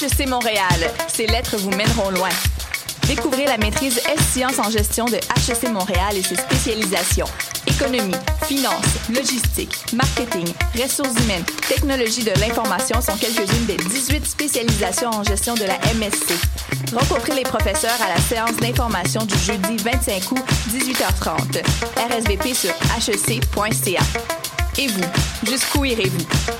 HEC Montréal. Ces lettres vous mèneront loin. Découvrez la maîtrise S-Sciences en gestion de HEC Montréal et ses spécialisations. Économie, finance, logistique, marketing, ressources humaines, technologie de l'information sont quelques-unes des 18 spécialisations en gestion de la MSC. Rencontrez les professeurs à la séance d'information du jeudi 25 août, 18h30. RSVP sur hec.ca. Et vous, jusqu'où irez-vous?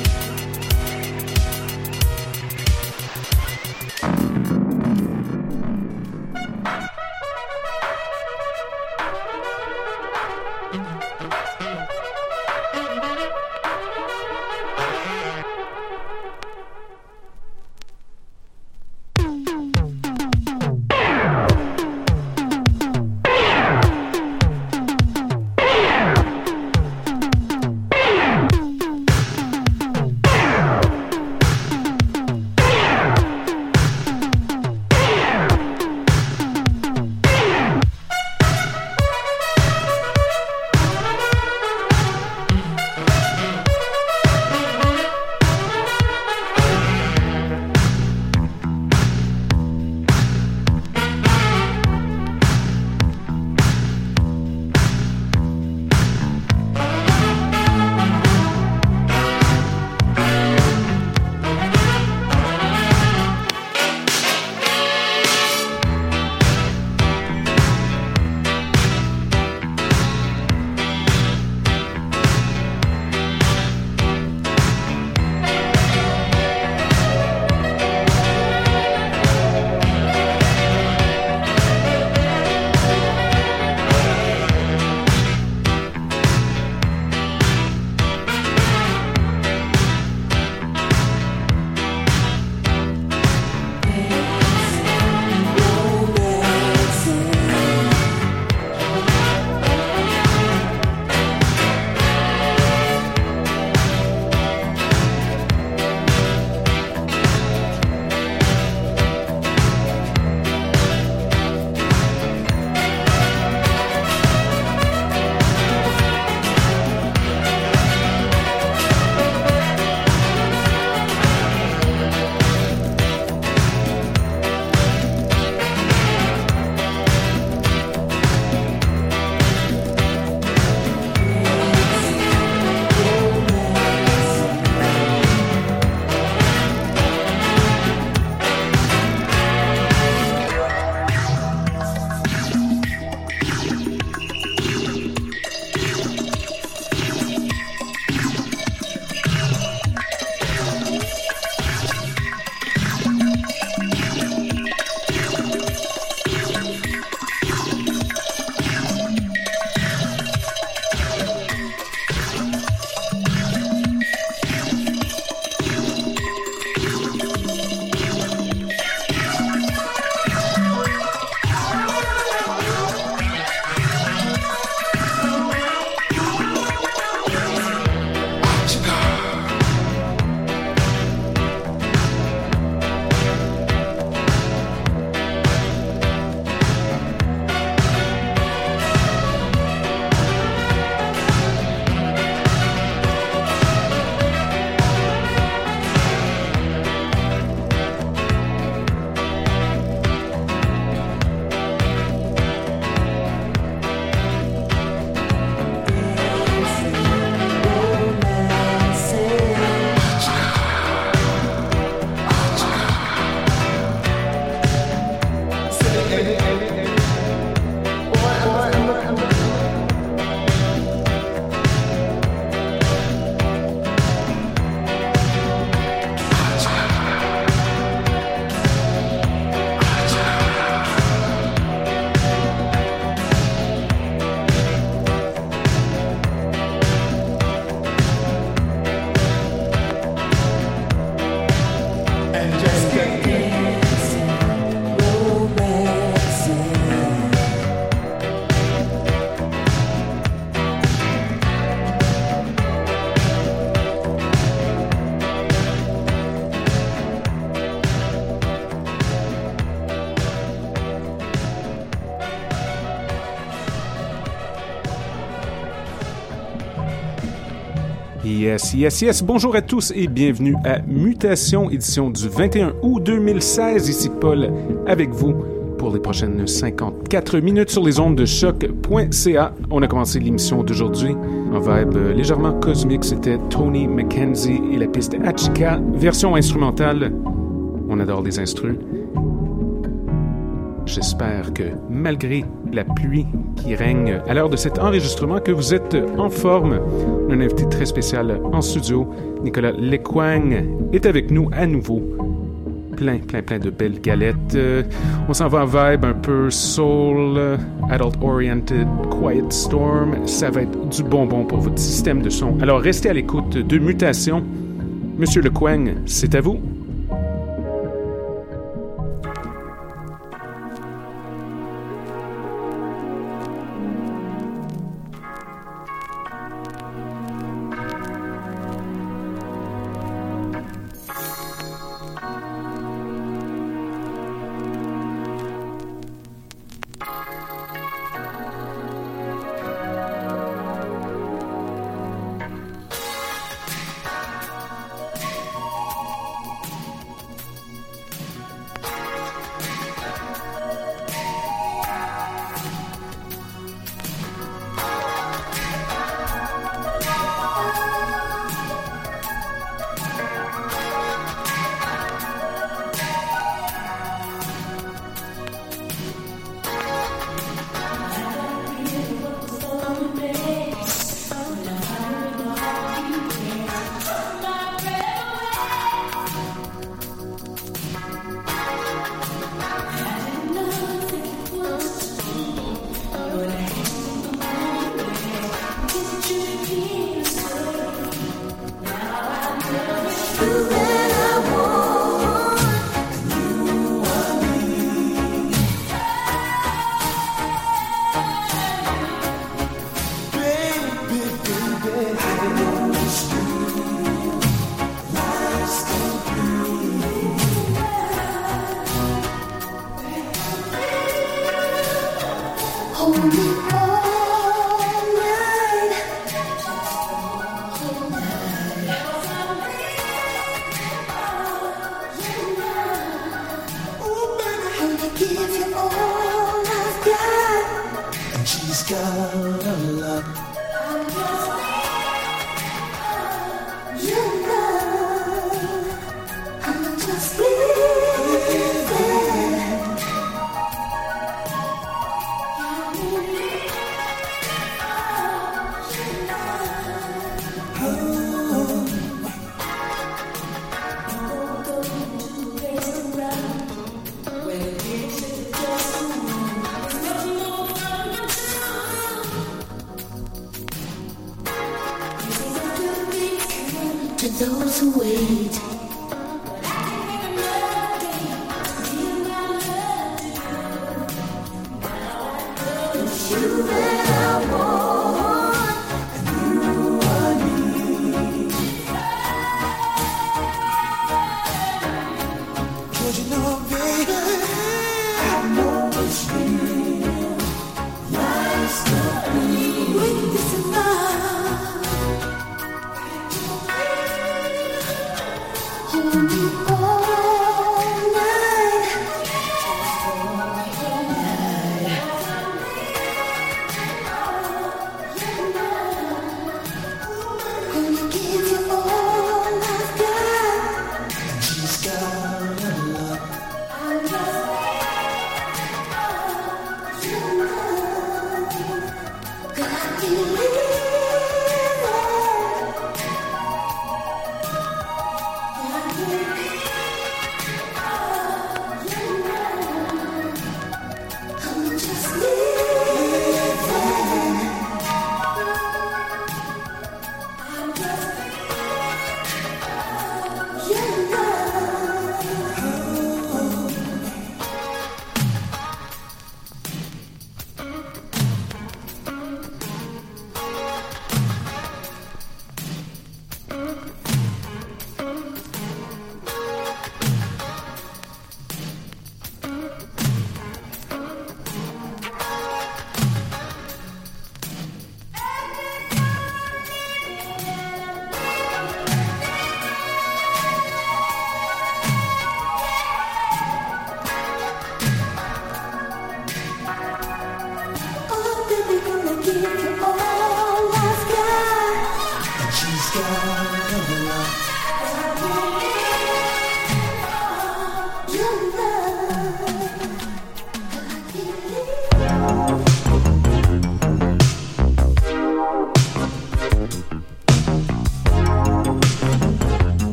Yes, yes, yes. Bonjour à tous et bienvenue à Mutation, édition du 21 août 2016. Ici Paul avec vous pour les prochaines 54 minutes sur les ondes de choc.ca. On a commencé l'émission d'aujourd'hui en vibe légèrement cosmique. C'était Tony McKenzie et la piste Hachika, version instrumentale. On adore les instrus. J'espère que malgré la pluie qui règne à l'heure de cet enregistrement, que vous êtes en forme. Un invité très spécial en studio, Nicolas Lequang, est avec nous à nouveau. Plein, plein, plein de belles galettes. Euh, on s'en va en vibe un peu soul, adult-oriented, quiet storm. Ça va être du bonbon pour votre système de son. Alors restez à l'écoute de Mutation. Monsieur Lequang, c'est à vous.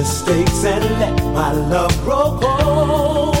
Mistakes and let my love grow cold.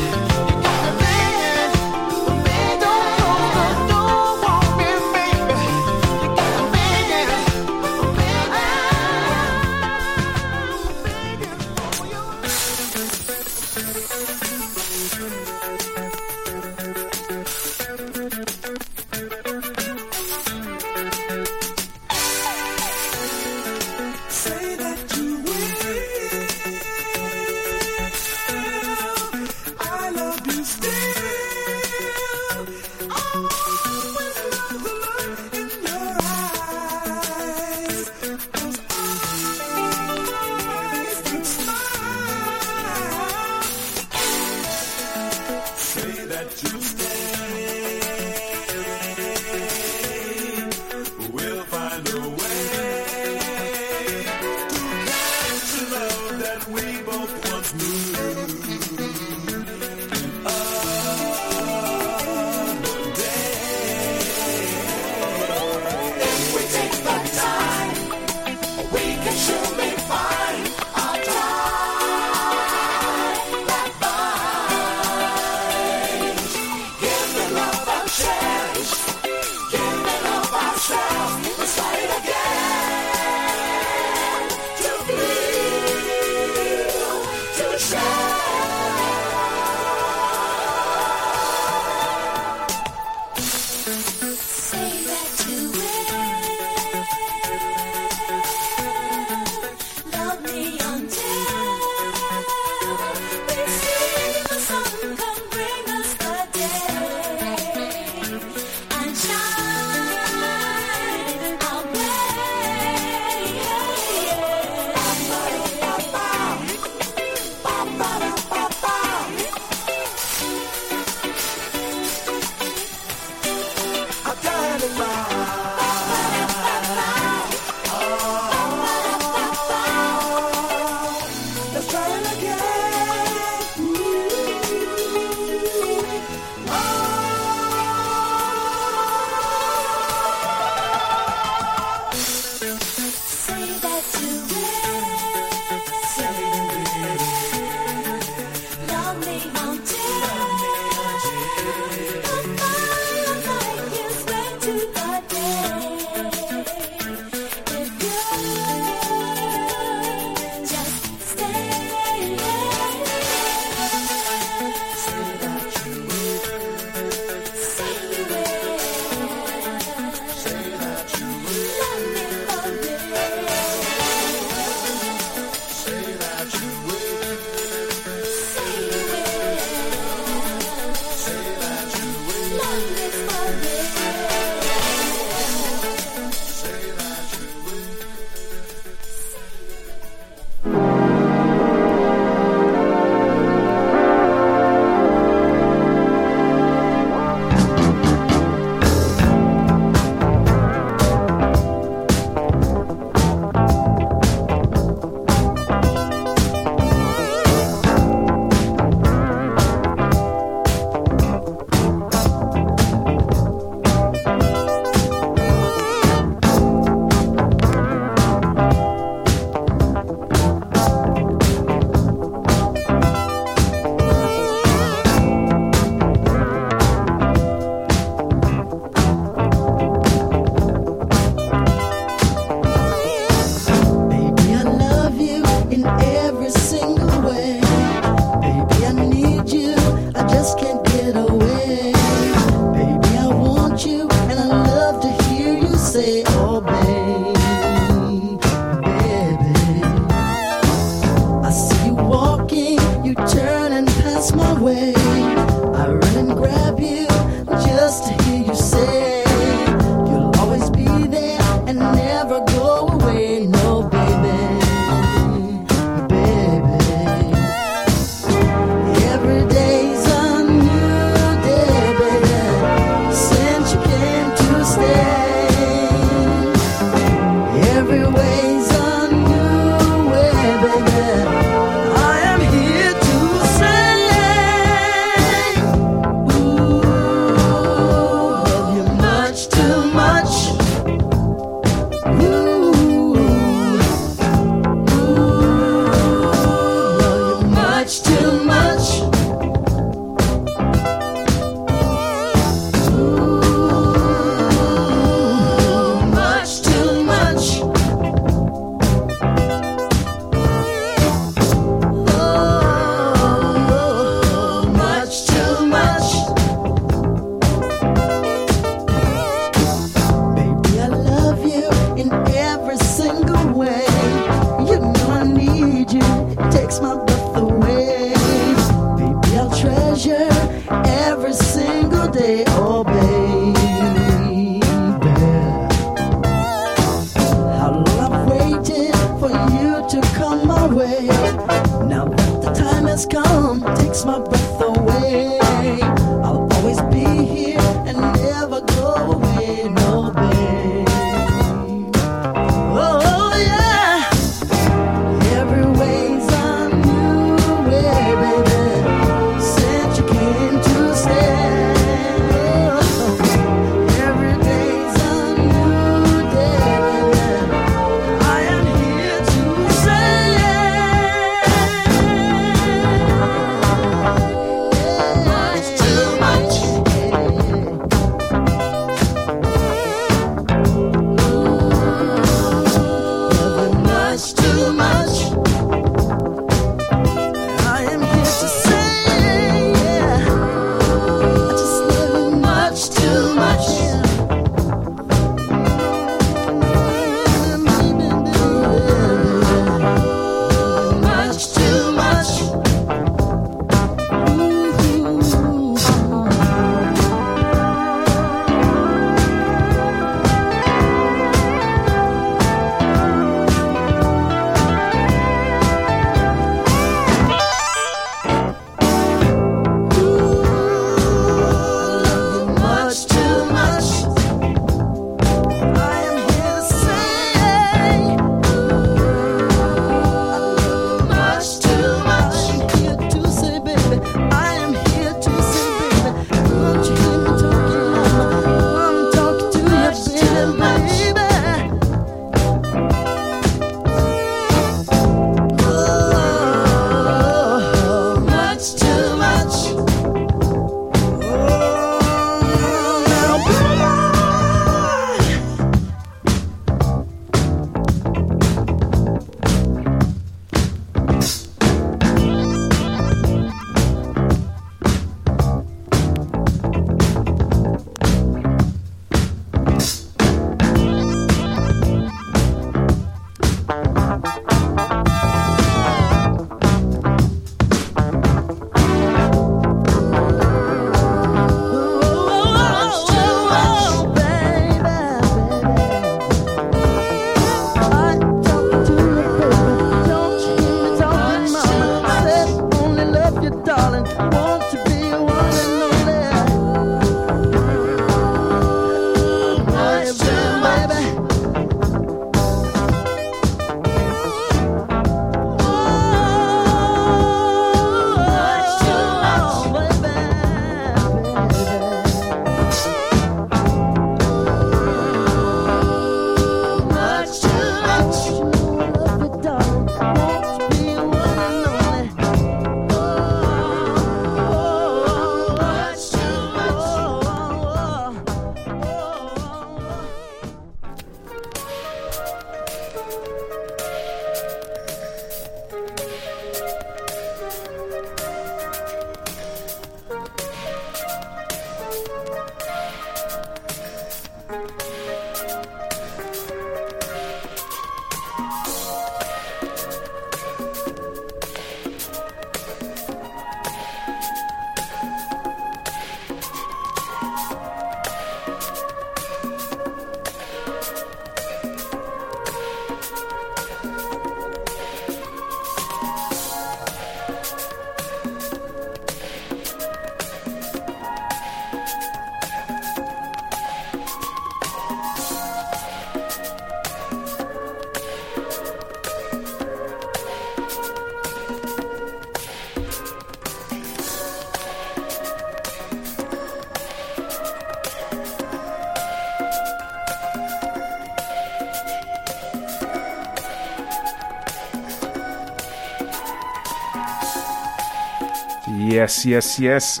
Yes, yes.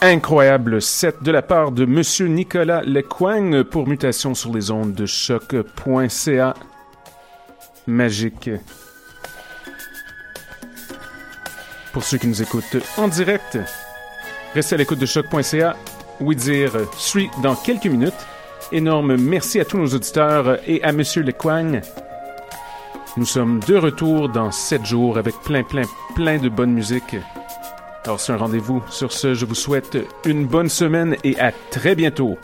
Incroyable set de la part de Monsieur Nicolas Lecoing pour mutation sur les ondes de choc.ca. Magique. Pour ceux qui nous écoutent en direct, restez à l'écoute de choc.ca. Oui dire suit dans quelques minutes. Énorme merci à tous nos auditeurs et à Monsieur Lecoing. Nous sommes de retour dans 7 jours avec plein, plein, plein de bonne musique. Alors c'est un rendez-vous. Sur ce, je vous souhaite une bonne semaine et à très bientôt.